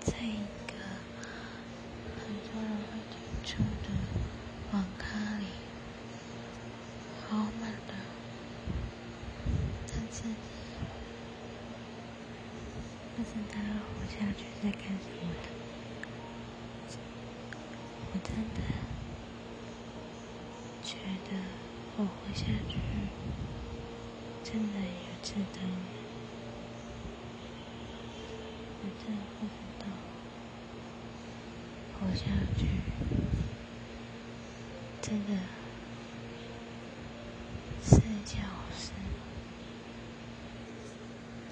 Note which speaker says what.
Speaker 1: 在一个很多人会进出的网咖里，好满的，但是不知道活下去在干什么的。我真的觉得我活下去真的有值得吗？我真的不知道活下去真的是叫。